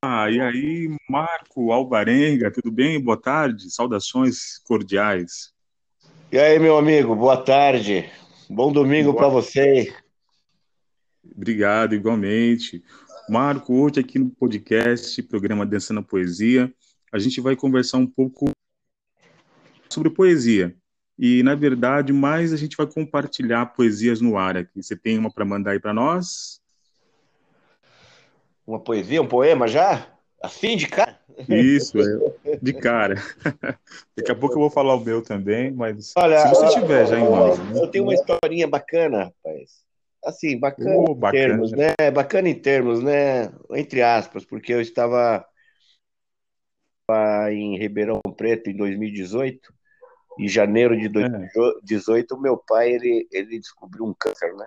Ah, e aí, Marco Alvarenga, tudo bem? Boa tarde, saudações cordiais. E aí, meu amigo, boa tarde. Bom domingo para você. Obrigado, igualmente. Marco, hoje aqui no podcast, programa Dançando Poesia, a gente vai conversar um pouco sobre poesia. E, na verdade, mais a gente vai compartilhar poesias no ar aqui. Você tem uma para mandar aí para nós? Uma poesia, um poema já? Assim de cara? Isso, é, de cara. Daqui a pouco eu vou falar o meu também, mas Olha, se você tiver já em mãos. Né? Eu tenho uma historinha bacana, rapaz. Assim, bacana, oh, bacana, em termos, né? Bacana em termos, né? Entre aspas, porque eu estava em Ribeirão Preto em 2018. Em janeiro de 2018, é. meu pai ele, ele descobriu um câncer, né?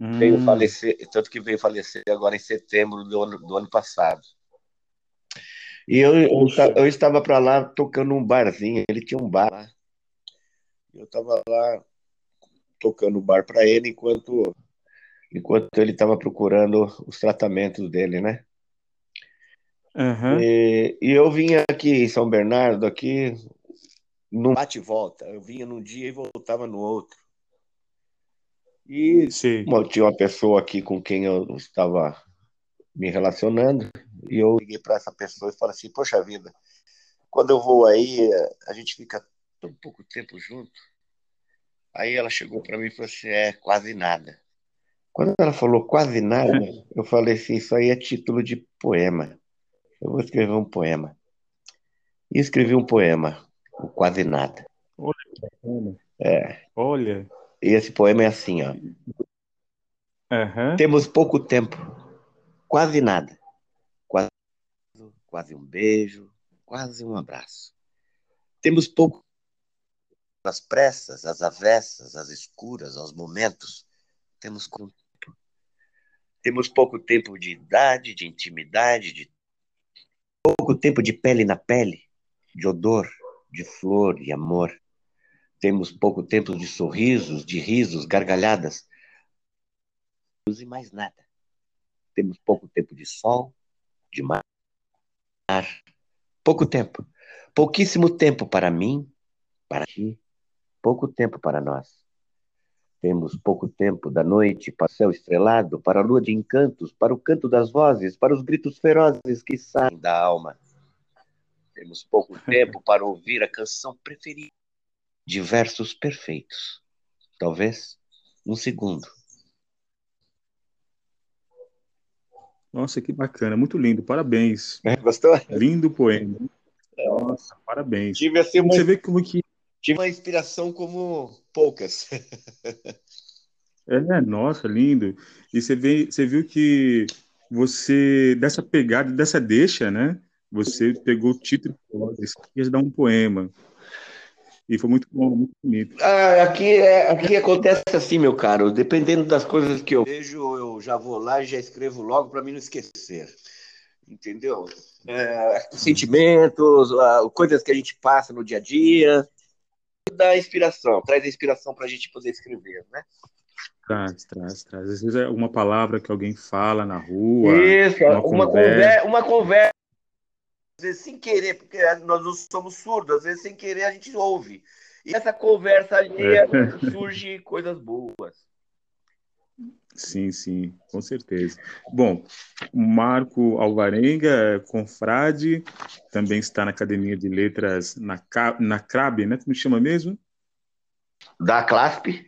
Hum. Veio falecer, tanto que veio falecer agora em setembro do ano, do ano passado. E eu, eu, eu estava para lá tocando um barzinho, ele tinha um bar lá. Eu estava lá tocando o bar para ele enquanto enquanto ele estava procurando os tratamentos dele, né? Uhum. E, e, eu vinha aqui em São Bernardo, aqui, num bate-volta. Eu vinha num dia e voltava no outro. E Sim. tinha uma pessoa aqui com quem eu estava me relacionando, e eu liguei para essa pessoa e falei assim: Poxa vida, quando eu vou aí, a gente fica tão pouco tempo junto. Aí ela chegou para mim e falou assim: É, quase nada. Quando ela falou quase nada, eu falei assim: Isso aí é título de poema. Eu vou escrever um poema. E escrevi um poema, o Quase Nada. Olha, é. Olha. E esse poema é assim, ó. Uhum. Temos pouco tempo, quase nada. Quase, quase um beijo, quase um abraço. Temos pouco as pressas, as avessas, as escuras, aos momentos. Temos tempo. Temos pouco tempo de idade, de intimidade, de pouco tempo de pele na pele, de odor, de flor e amor. Temos pouco tempo de sorrisos, de risos, gargalhadas. E mais nada. Temos pouco tempo de sol, de mar. Pouco tempo. Pouquíssimo tempo para mim, para ti. Pouco tempo para nós. Temos pouco tempo da noite para o céu estrelado, para a lua de encantos, para o canto das vozes, para os gritos ferozes que saem da alma. Temos pouco tempo para ouvir a canção preferida de versos perfeitos. Talvez um segundo. Nossa, que bacana, muito lindo, parabéns. É, gostou? Lindo poema. Nossa, parabéns. Tive assim uma... Você vê como que tive uma inspiração como poucas. é, nossa, lindo. E você vê, você viu que você dessa pegada, dessa deixa, né? Você pegou o título e dar um poema. E foi muito bom, muito bonito. Ah, aqui, é, aqui acontece assim, meu caro. Dependendo das coisas que eu vejo, eu já vou lá e já escrevo logo para mim não esquecer. Entendeu? É, sentimentos, coisas que a gente passa no dia a dia. Dá inspiração, traz a inspiração para a gente poder escrever, né? Traz, traz, traz. Às vezes é uma palavra que alguém fala na rua. Isso, uma, uma conversa. conversa. Uma conversa às vezes sem querer, porque nós não somos surdos, às vezes sem querer a gente ouve. E essa conversa ali é. surge coisas boas. Sim, sim, com certeza. Bom, Marco Alvarenga, confrade, também está na Academia de Letras na, na CRAB, né? Como chama mesmo? Da CLASP.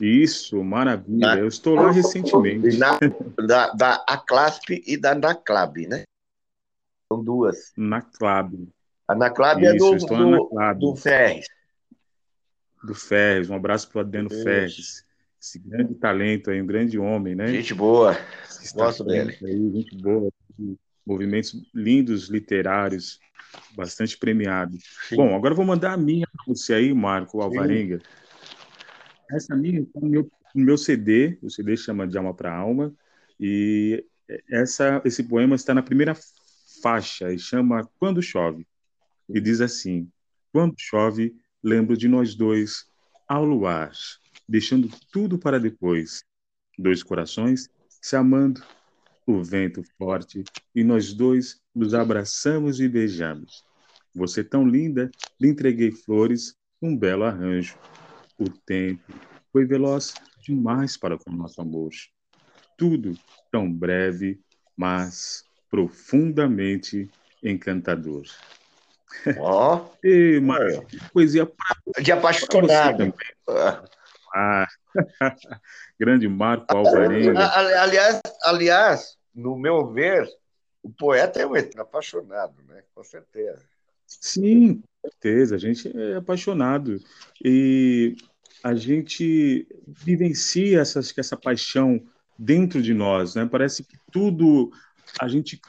Isso, maravilha. Na... Eu estou lá recentemente. Na, da, da ACLASP e da NACLAB, né? São duas. Na Club. A Na Club é do, do, do Ferres. Do Ferres. Um abraço para o Adeno Ferres. Esse grande talento aí, um grande homem, né? Gente boa. Gosto dele. Aí, gente boa. Movimentos lindos literários, bastante premiados. Bom, agora vou mandar a minha para você aí, Marco Alvarenga. Sim. Essa minha está no meu, meu CD, o CD chama De Alma para Alma, e essa, esse poema está na primeira faixa e chama Quando Chove. E diz assim: Quando chove, lembro de nós dois ao luar, deixando tudo para depois. Dois corações se amando o vento forte, e nós dois nos abraçamos e beijamos. Você tão linda, lhe entreguei flores, um belo arranjo. O tempo foi veloz demais para com nosso amor. Tudo tão breve, mas profundamente encantador. Ó, oh. e, poesia pra, de apaixonado. Ah, grande Marco Alvarenga. Aliás, aliás, no meu ver, o poeta é um apaixonado, né? Com certeza. Sim, com certeza. A gente é apaixonado. E a gente vivencia essa, essa paixão dentro de nós, né? Parece que tudo a gente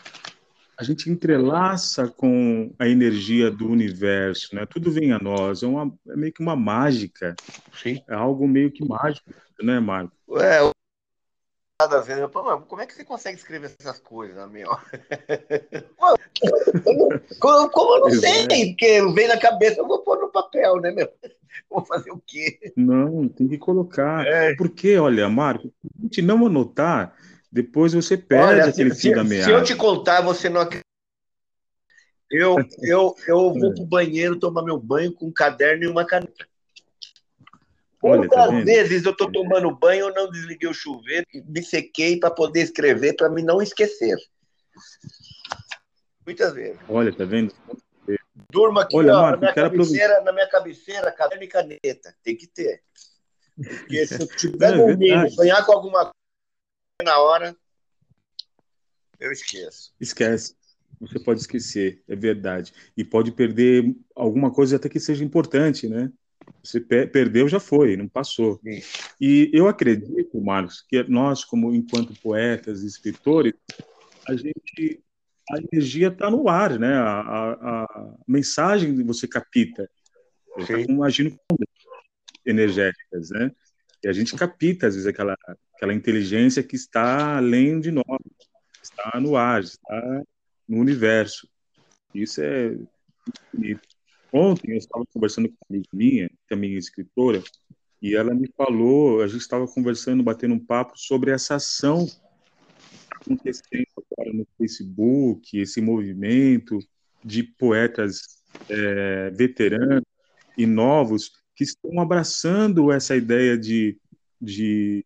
a gente entrelaça com a energia do universo, né? Tudo vem a nós, é, uma, é meio que uma mágica. Sim. É algo meio que mágico, né, Marco? É, nada a ver. como é que você consegue escrever essas coisas, meu? como, como eu não sei, porque vem na cabeça, eu vou pôr no papel, né, meu? Vou fazer o quê? Não, tem que colocar. É. Porque, olha, Marco, a gente não anotar, depois você perde olha, aquele se, fio da meada. Se eu te contar, você não acredita. Eu, eu, eu vou pro banheiro tomar meu banho com um caderno e uma caneta. Olha, tá vezes eu estou tomando banho, eu não desliguei o chuveiro, me sequei para poder escrever, para me não esquecer. Muitas vezes. Olha, tá vendo? Durma aqui, Olha, ó, Marco, na, minha cabeceira, na minha cabeceira, caderno e caneta. Tem que ter. Porque se eu estiver é dormindo, sonhar com alguma coisa na hora, eu esqueço. Esquece. Você pode esquecer, é verdade. E pode perder alguma coisa até que seja importante, né? Você perdeu, já foi, não passou. Sim. E eu acredito, Marcos, que nós, como enquanto poetas e escritores, a gente a energia está no ar, né? A, a, a, mensagem que você capta, está agindo energéticas, né? E a gente capta às vezes aquela aquela inteligência que está além de nós, está no ar, está no universo. Isso é bonito. Ontem eu estava conversando com uma amiga minha, também é escritora, e ela me falou, a gente estava conversando, batendo um papo sobre essa ação acontecendo agora no Facebook, esse movimento de poetas é, veteranos e novos que estão abraçando essa ideia de, de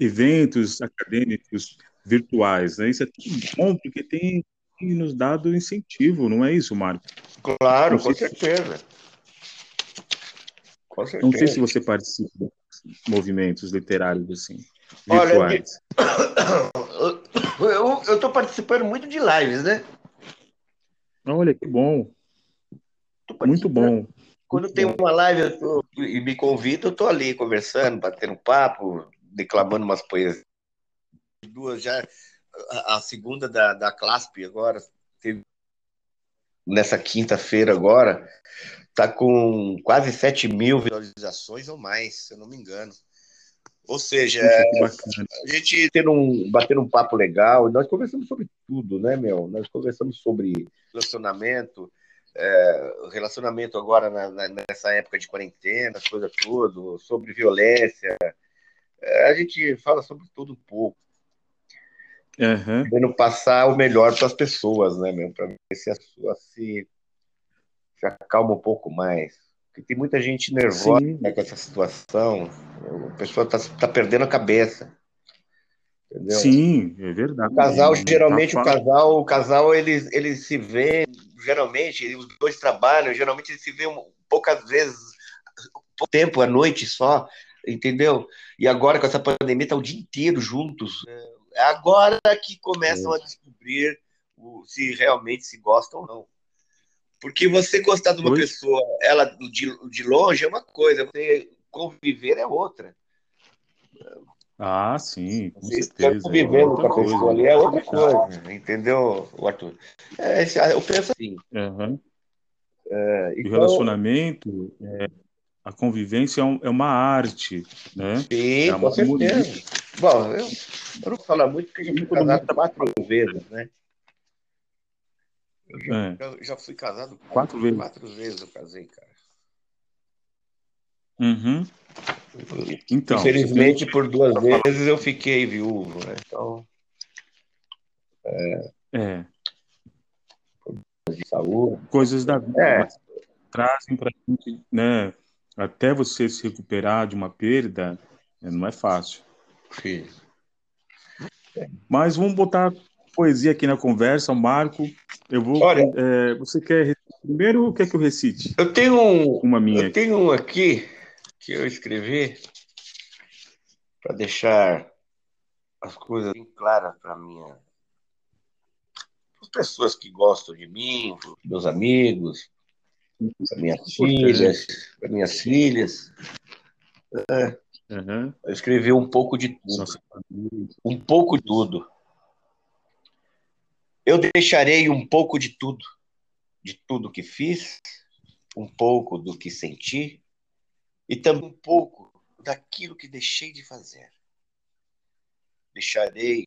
eventos acadêmicos virtuais. Né? Isso é tudo bom porque tem nos dado incentivo, não é isso, Marco? Claro, com certeza. com certeza. Não sei se você participa de movimentos literários assim, virtuais. Olha, eu estou participando muito de lives, né? Olha, que bom. Muito bom. Quando tem uma live tô, e me convida, eu estou ali conversando, batendo papo, declamando umas poesias. Duas já a, segunda da, da CLASP agora, teve nessa quinta-feira agora, tá com quase 7 mil visualizações ou mais, se eu não me engano. Ou seja, a gente tendo um, batendo um papo legal, nós conversamos sobre tudo, né, meu? Nós conversamos sobre relacionamento, é, relacionamento agora na, na, nessa época de quarentena, coisa tudo, sobre violência. É, a gente fala sobre tudo um pouco uhum. querendo passar o melhor para as pessoas, né, meu? Para ver se a sua se, se acalma um pouco mais. Porque tem muita gente nervosa né, com essa situação. A pessoa está tá perdendo a cabeça. Entendeu? Sim, é verdade. O casal, geralmente, tá o casal, o casal, eles, eles se vê, geralmente, os dois trabalham, geralmente eles se vê poucas vezes, pouco tempo, à noite só, entendeu? E agora, com essa pandemia, tá o dia inteiro juntos. É é agora que começam a descobrir o, se realmente se gostam ou não. Porque você gostar de uma pessoa, ela de, de longe é uma coisa, você conviver é outra. Ah, sim, com você certeza. convivendo é com a pessoa ali é outra coisa, entendeu, Arthur? É, eu penso assim. Uhum. É, então... O relacionamento é, a convivência é, um, é, uma arte, né? Sim, é uma, com certeza. Bom, eu, eu não falar muito porque eu fui casado quatro vezes, né? Eu já, é. eu já fui casado quatro, quatro, vezes. Quatro vezes eu casei, cara. Uhum. Então, Infelizmente, por duas vezes eu fiquei viúvo, né? Então. É. é. De saúde. Coisas da vida. É. Trazem para a gente, né? Até você se recuperar de uma perda, né, não é fácil. Sim. Mas vamos botar poesia aqui na conversa, Marco. Eu vou. Olha, é, você quer primeiro ou quer que eu recite? Eu tenho um, uma minha. Eu tenho um aqui que eu escrevi para deixar as coisas bem claras para minha as pessoas que gostam de mim, meus amigos, para minhas filhas, para minhas filhas. É. Uhum. Eu escrevi um pouco de tudo. Um pouco de tudo. Eu deixarei um pouco de tudo, de tudo que fiz, um pouco do que senti e também um pouco daquilo que deixei de fazer. Deixarei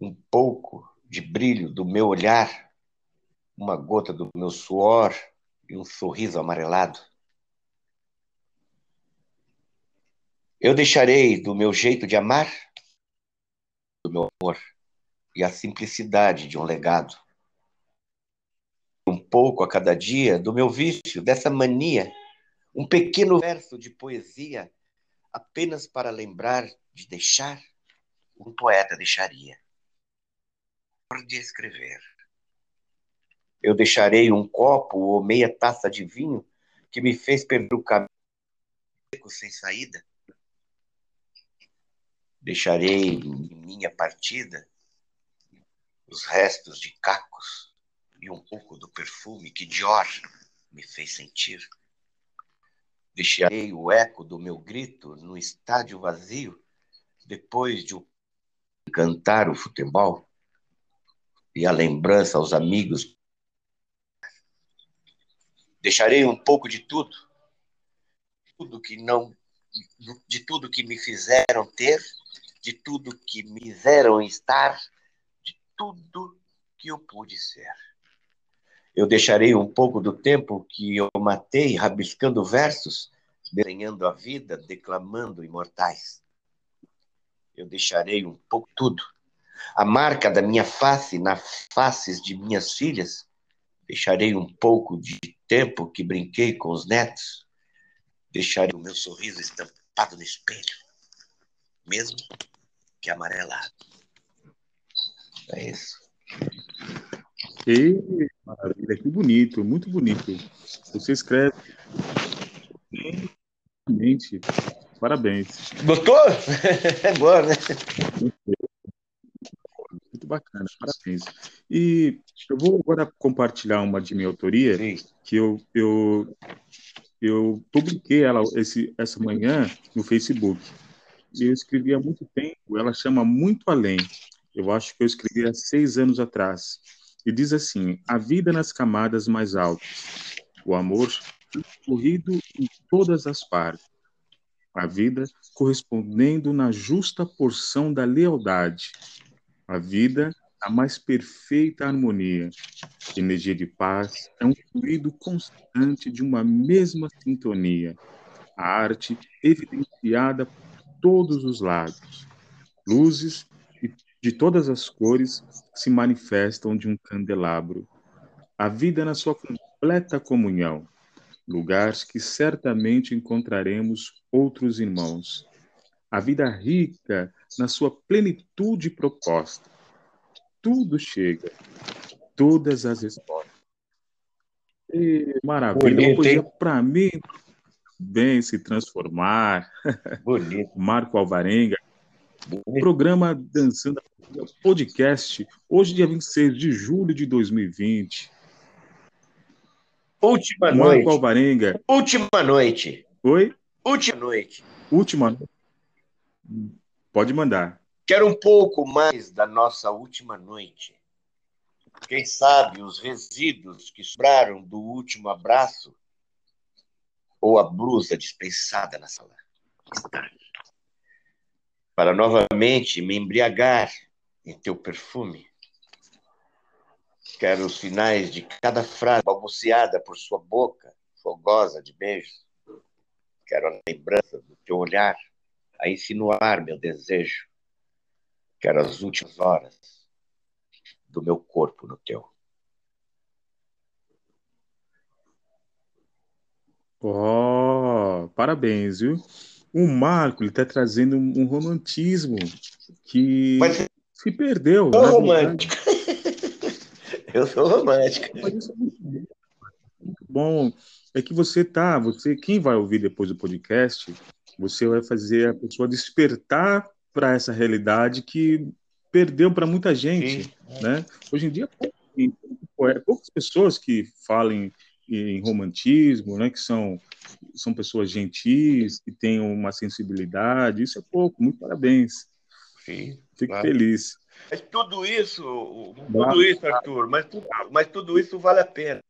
um pouco de brilho do meu olhar, uma gota do meu suor e um sorriso amarelado. Eu deixarei do meu jeito de amar, do meu amor e a simplicidade de um legado. Um pouco a cada dia do meu vício, dessa mania, um pequeno verso de poesia, apenas para lembrar de deixar, um poeta deixaria. De escrever. Eu deixarei um copo ou meia taça de vinho que me fez perder o caminho sem saída. Deixarei em minha partida os restos de cacos e um pouco do perfume que Dior me fez sentir. Deixarei o eco do meu grito no estádio vazio depois de cantar o futebol e a lembrança aos amigos. Deixarei um pouco de tudo, tudo que não, de tudo que me fizeram ter, de tudo que me fizeram estar tudo que eu pude ser. Eu deixarei um pouco do tempo que eu matei rabiscando versos, desenhando a vida, declamando imortais. Eu deixarei um pouco tudo. A marca da minha face nas faces de minhas filhas. Deixarei um pouco de tempo que brinquei com os netos. Deixarei o meu sorriso estampado no espelho, mesmo que amarelado. É isso. E, maravilha, que bonito, muito bonito. Você escreve Mente. Parabéns. Gostou? É boa, né? Muito bacana, parabéns. E eu vou agora compartilhar uma de minha autoria, Sim. que eu, eu, eu publiquei ela esse, essa manhã no Facebook. E eu escrevi há muito tempo, ela chama Muito Além eu acho que eu escrevi há seis anos atrás, e diz assim: a vida nas camadas mais altas, o amor corrido em todas as partes, a vida correspondendo na justa porção da lealdade, a vida a mais perfeita harmonia, energia de paz é um fluido constante de uma mesma sintonia, a arte evidenciada por todos os lados, luzes de todas as cores se manifestam de um candelabro. A vida na sua completa comunhão, lugares que certamente encontraremos outros irmãos. A vida rica na sua plenitude proposta. Tudo chega, todas as respostas. E, maravilha, uma coisa para mim bem se transformar. Bonito. Marco Alvarenga, o programa Dançando Podcast, hoje, dia 26 de julho de 2020. Última Marco noite. Alvarenga. Última noite. Oi? Última noite. Última noite. Pode mandar. Quero um pouco mais da nossa última noite. Quem sabe os resíduos que sobraram do último abraço ou a blusa dispensada na sala para novamente me embriagar em teu perfume. Quero os finais de cada frase balbuciada por sua boca, fogosa de beijos. Quero a lembrança do teu olhar a insinuar meu desejo. Quero as últimas horas do meu corpo no teu. Oh, parabéns, viu? O Marco ele está trazendo um, um, romantismo que Mas, se perdeu. Eu sou romântico. eu sou romântico. bom. É que você tá, você, quem vai ouvir depois do podcast, você vai fazer a pessoa despertar para essa realidade que perdeu para muita gente, Sim. né? Hoje em dia, poucas pessoas que falem em romantismo, né? Que são são pessoas gentis, que têm uma sensibilidade. Isso é pouco. Muito parabéns. Sim. Fico claro. feliz. Mas tudo isso, tudo isso, Arthur, mas tudo, mas tudo isso vale a pena.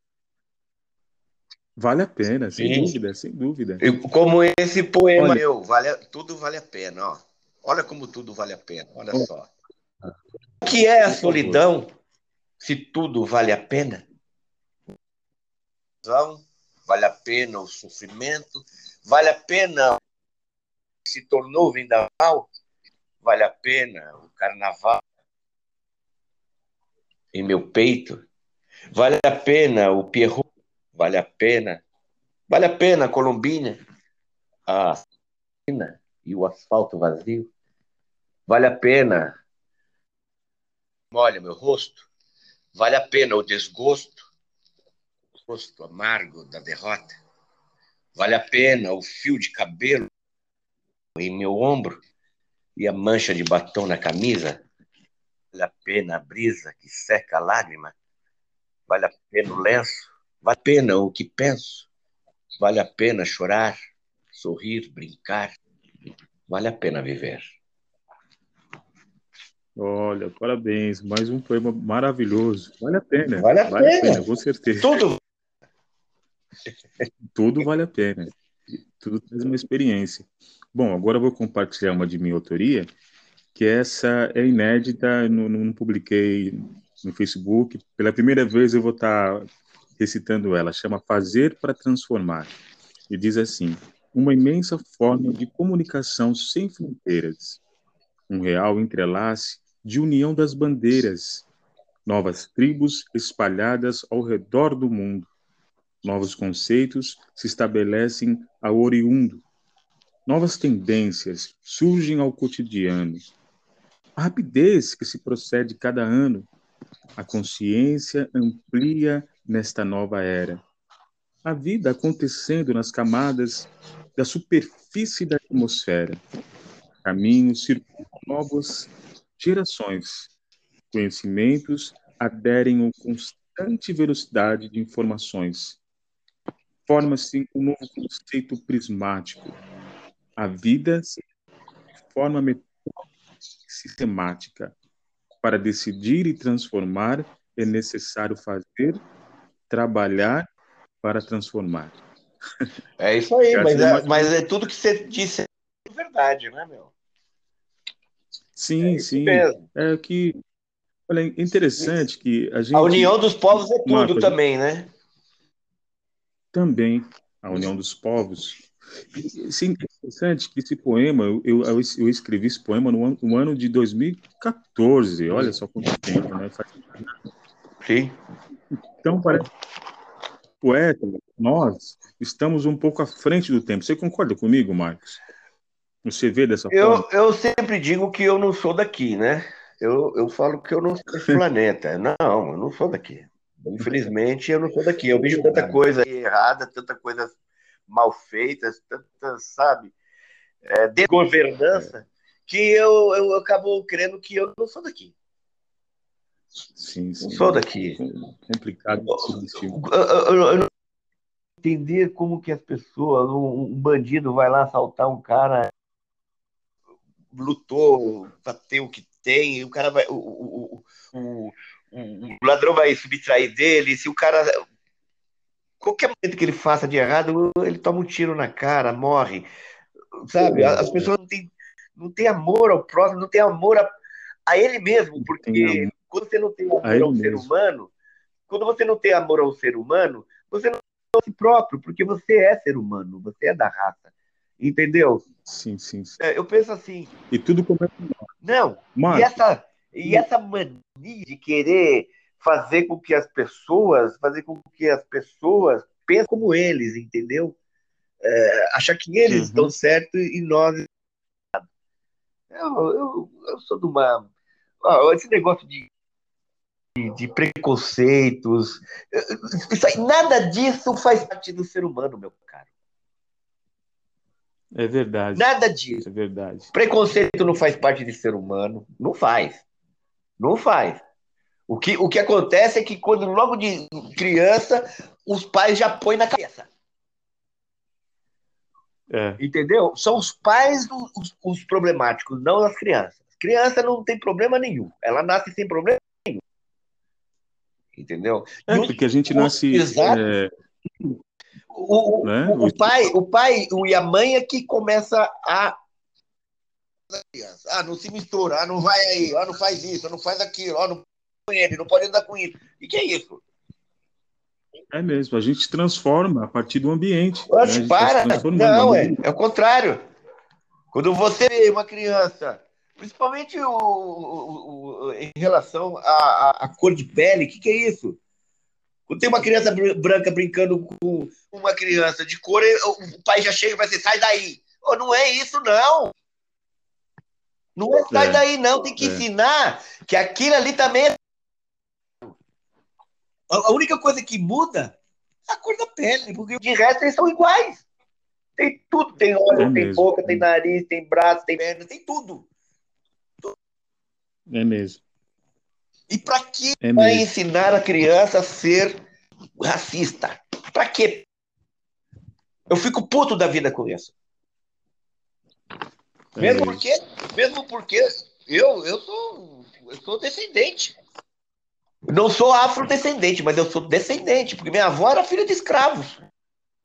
Vale a pena, sem Sim. dúvida, sem dúvida. Como esse poema olha, meu, vale, tudo vale a pena, ó. Olha como tudo vale a pena, olha só. O que é a solidão se tudo vale a pena? Vale a pena o sofrimento, vale a pena se tornou vendaval, vale a pena o carnaval em meu peito, vale a pena o Pierrot Vale a pena. Vale a pena a Colombina, a e o asfalto vazio. Vale a pena. Molha meu rosto. Vale a pena o desgosto, o rosto amargo da derrota. Vale a pena o fio de cabelo em meu ombro e a mancha de batom na camisa. Vale a pena a brisa que seca a lágrima. Vale a pena o lenço Vale a pena o que penso, vale a pena chorar, sorrir, brincar, vale a pena viver. Olha, parabéns, mais um poema maravilhoso. Vale a pena. Vale a, vale pena. a pena, com certeza. Tudo. Tudo vale a pena. Tudo traz uma experiência. Bom, agora eu vou compartilhar uma de minha autoria, que essa é inédita, não, não publiquei no Facebook. Pela primeira vez eu vou estar recitando ela, chama Fazer para Transformar. E diz assim: uma imensa forma de comunicação sem fronteiras, um real entrelace de união das bandeiras, novas tribos espalhadas ao redor do mundo. Novos conceitos se estabelecem ao oriundo. Novas tendências surgem ao cotidiano. A rapidez que se procede cada ano, a consciência amplia nesta nova era. A vida acontecendo nas camadas da superfície da atmosfera. Caminhos circulam novas gerações. Conhecimentos aderem a constante velocidade de informações. Forma-se um novo conceito prismático. A vida se forma sistemática. Para decidir e transformar, é necessário fazer trabalhar para transformar. É isso aí, mas é, mas é tudo que você disse é verdade, né, meu? Sim, é sim. Mesmo. É que olha, é interessante que a gente. A união dos povos é tudo Marco, também, né? Também a união dos povos. Sim, é interessante que esse poema, eu, eu, eu escrevi esse poema no ano, no ano de 2014, olha só quanto tempo, né? Faz... Sim. Então, parece poeta, nós estamos um pouco à frente do tempo. Você concorda comigo, Marcos? Você vê dessa eu, forma? Eu sempre digo que eu não sou daqui, né? Eu, eu falo que eu não sou desse planeta. Não, eu não sou daqui. Infelizmente, eu não sou daqui. Eu vejo tanta coisa errada, tanta coisa mal feita, tanta, sabe, é, de governança, que eu, eu acabo crendo que eu não sou daqui. Sim, sim. Sou daqui. Complicado. Entender como que as pessoas, um bandido vai lá assaltar um cara, lutou para ter o que tem, o cara vai, o, o, o, o, ladrão vai subtrair dele, se o cara qualquer momento que ele faça de errado, ele toma um tiro na cara, morre, sabe? As pessoas não têm, não têm amor ao próximo, não têm amor a, a ele mesmo, porque quando você não tem amor ao mesmo. ser humano, quando você não tem amor ao ser humano, você não tem a si próprio, porque você é ser humano, você é da raça. Entendeu? Sim, sim. sim. É, eu penso assim. E tudo começa. Não. Mas... E essa, E essa mania de querer fazer com que as pessoas, fazer com que as pessoas pensem como eles, entendeu? É, achar que eles uhum. estão certos e nós. Eu, eu, eu sou de uma. Ó, esse negócio de, de, de preconceitos. Isso aí, nada disso faz parte do ser humano, meu caro. É verdade. Nada disso. É verdade. Preconceito não faz parte do ser humano. Não faz. Não faz. O que, o que acontece é que quando logo de criança, os pais já põem na cabeça. É. Entendeu? São os pais os, os, problemáticos, não as crianças. Criança não tem problema nenhum. Ela nasce sem problema. Entendeu? É, porque a gente nasce. Exato. É... O, né? o, o, pai, o pai e a mãe é que começa a ah, não se mistura, ah, não vai aí, ah, não faz isso, não faz aquilo, ah, não com ele, não pode andar com isso. E que é isso? É mesmo, a gente transforma a partir do ambiente. Mas né? para, não, é, é o contrário. Quando você vê uma criança, principalmente o, o, o em relação à, cor de pele, o que, que é isso? Quando tem uma criança branca brincando com uma criança de cor, o pai já chega e vai dizer, sai daí. Oh, não é isso, não. Não é sai é, daí, não. Tem que é. ensinar que aquilo ali também é a única coisa que muda é a cor da pele, porque de resto eles são iguais. Tem tudo, tem olho, é tem boca, tem nariz, tem braço, tem perna, tem tudo. É mesmo. E para que é vai mesmo. ensinar a criança a ser racista? Para quê? Eu fico puto da vida com isso. É mesmo mesmo. porque, mesmo porque eu, eu sou eu sou descendente. Não sou afrodescendente, mas eu sou descendente, porque minha avó era filha de escravos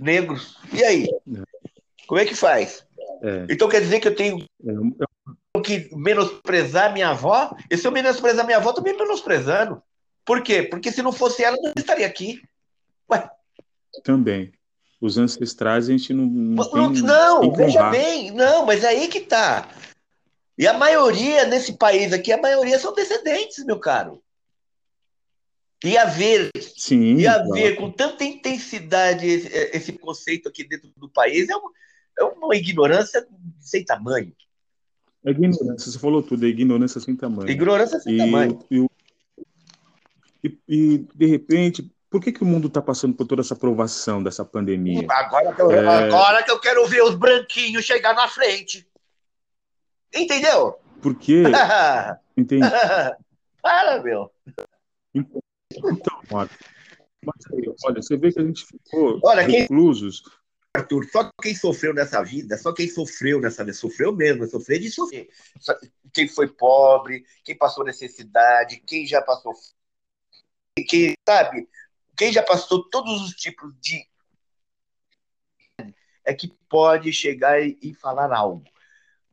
negros. E aí? Como é que faz? É. Então quer dizer que eu tenho é. Que menosprezar minha avó? E se eu menosprezar minha avó, eu me menosprezando. Por quê? Porque se não fosse ela, eu não estaria aqui. Ué. Também. Os ancestrais a gente não. Não, não, não veja bem, não, mas é aí que tá. E a maioria nesse país aqui, a maioria são descendentes, meu caro. E haver, Sim, e haver com tanta intensidade esse, esse, conceito aqui dentro do país é uma, é uma ignorância sem tamanho. É ignorância, você falou tudo, é ignorância sem tamanho. Ignorância sem e, tamanho. E, e, e, de repente, por que, que o mundo está passando por toda essa aprovação dessa pandemia? Agora que, eu, é... agora que eu quero ver os branquinhos chegar na frente. Entendeu? Porque. Entendi. Para, meu. Então, então, Marco, mas aí, olha, você vê que a gente ficou olha, reclusos. Quem... Arthur, só quem sofreu nessa vida, só quem sofreu nessa vida, sofreu mesmo, sofreu de sofrer. Quem foi pobre, quem passou necessidade, quem já passou. Quem, sabe? Quem já passou todos os tipos de. É que pode chegar e, e falar algo.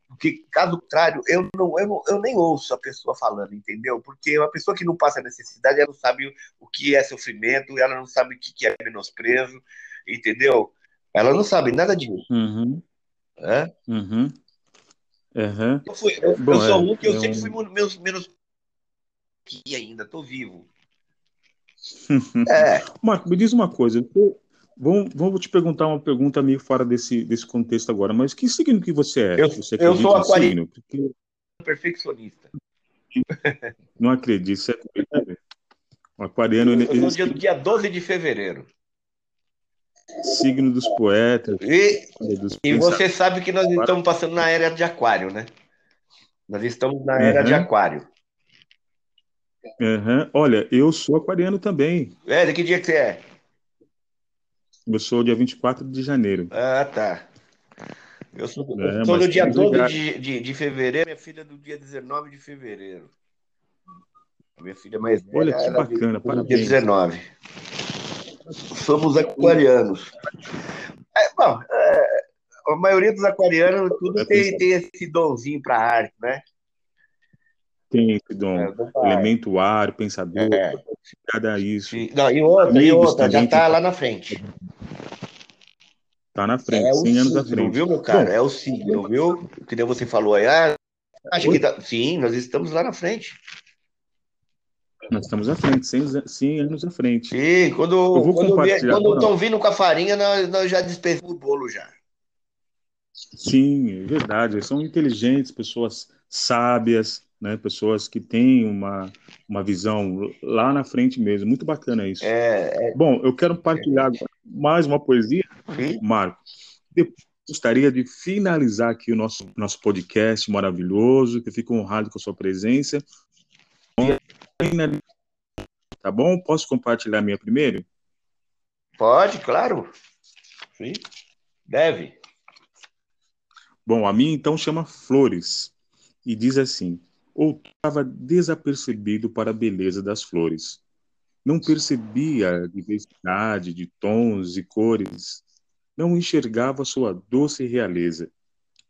Porque, caso contrário, eu, não, eu, não, eu nem ouço a pessoa falando, entendeu? Porque uma pessoa que não passa necessidade, ela não sabe o que é sofrimento, ela não sabe o que é menosprezo, entendeu? Ela não sabe nada disso. Uhum. É? Uhum. Uhum. Eu, fui, eu, Bom, eu sou é, um que eu, eu sempre fui menos, menos que ainda, tô vivo. é. Marco, me diz uma coisa. Eu, Vamos, vamos te perguntar uma pergunta meio fora desse, desse contexto agora, mas que signo que você é? Eu, você eu sou aquariano. Porque... Perfeccionista. Não acredito, você é o aquariano. Eu, eu sou dia 12 de fevereiro. Signo dos poetas. E, dos e você sabe que nós estamos passando na era de aquário, né? Nós estamos na era uhum. de aquário. Uhum. Olha, eu sou aquariano também. É, de que dia que você é? Eu sou dia 24 de janeiro. Ah, tá. Eu sou, é, sou do dia 12 de, de, de, fevereiro, minha filha é do dia 19 de fevereiro. Minha filha mais velha. Olha que bacana, parabéns. Dia 19. Somos aquarianos. É, bom, é, a maioria dos aquarianos tudo é tem, tem esse donzinho para arte, né? Tem esse dom. É, Elemento ar, pensador, é. cada isso. Não, e outra, e outra, já está lá na frente. Tá na frente, é 100 anos à frente. Viu, meu cara? Bom, é o signo, viu? Que nem você falou aí. Ah, acha que tá... Sim, nós estamos lá na frente. Nós estamos à frente, 100, 100 anos à frente. Sim, quando eu vou quando compartilhar. Quando estão vindo com a farinha, nós, nós já despesamos o bolo já. Sim, é verdade. São inteligentes, pessoas sábias, né? Pessoas que têm uma, uma visão lá na frente mesmo. Muito bacana isso. É, é... Bom, eu quero partilhar mais uma poesia, Sim. Marco. Depois gostaria de finalizar aqui o nosso, nosso podcast maravilhoso, que eu fico honrado com a sua presença. Tá bom? Posso compartilhar minha primeira? Pode, claro. Sim, deve. Bom, a minha então chama Flores e diz assim: Ou estava desapercebido para a beleza das flores. Não percebia a diversidade de tons e cores. Não enxergava sua doce realeza.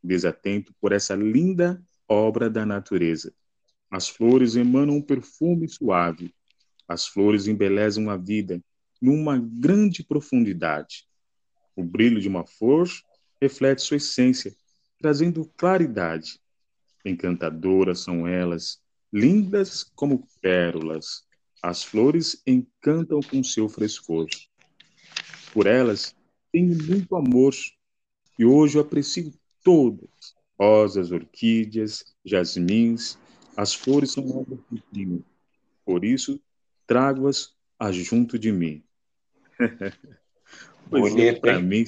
Desatento por essa linda obra da natureza. As flores emanam um perfume suave. As flores embelezam a vida numa grande profundidade. O brilho de uma flor reflete sua essência, trazendo claridade. Encantadoras são elas, lindas como pérolas. As flores encantam com seu frescor. Por elas tenho muito amor e hoje eu aprecio todas. Rosas, orquídeas, jasmins, as flores são obras divinas. Por isso, trago-as junto de mim. pois é, para mim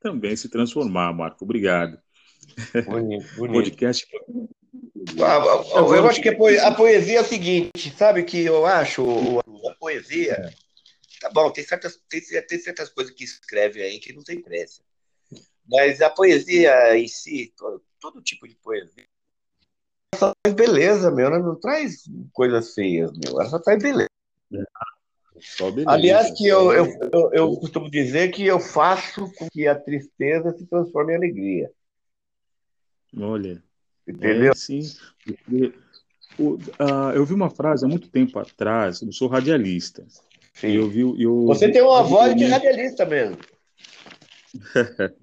também se transformar, Marco. Obrigado. Bonito, bonito. Podcast. Ah, ah, eu acho que a poesia é o seguinte, sabe que eu acho a poesia. Tá bom, tem certas, tem, tem certas coisas que escreve aí que não tem pressa. Mas a poesia em si, todo, todo tipo de poesia, só traz beleza, meu, ela não traz coisas feias, meu, ela só traz beleza. É. Aliás, que eu, eu, eu, eu, costumo dizer que eu faço com que a tristeza se transforme em alegria. Olha. Entendeu? É, sim. O, uh, eu vi uma frase há muito tempo atrás, eu sou radialista. Sim. Eu vi, eu, Você tem uma voz de radialista mesmo.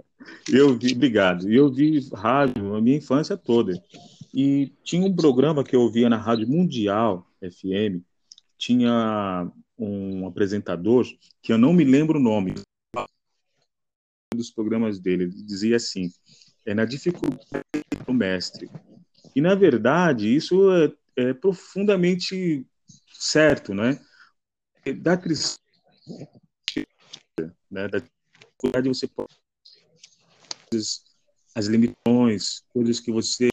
eu vi, obrigado. Eu vi rádio a minha infância toda. E tinha um programa que eu ouvia na Rádio Mundial FM, tinha um apresentador que eu não me lembro o nome dos programas dele, ele dizia assim, é na dificuldade do mestre. E na verdade isso é, é profundamente certo, né? Da tristeza, né? Da dificuldade você pode as limitações, coisas que você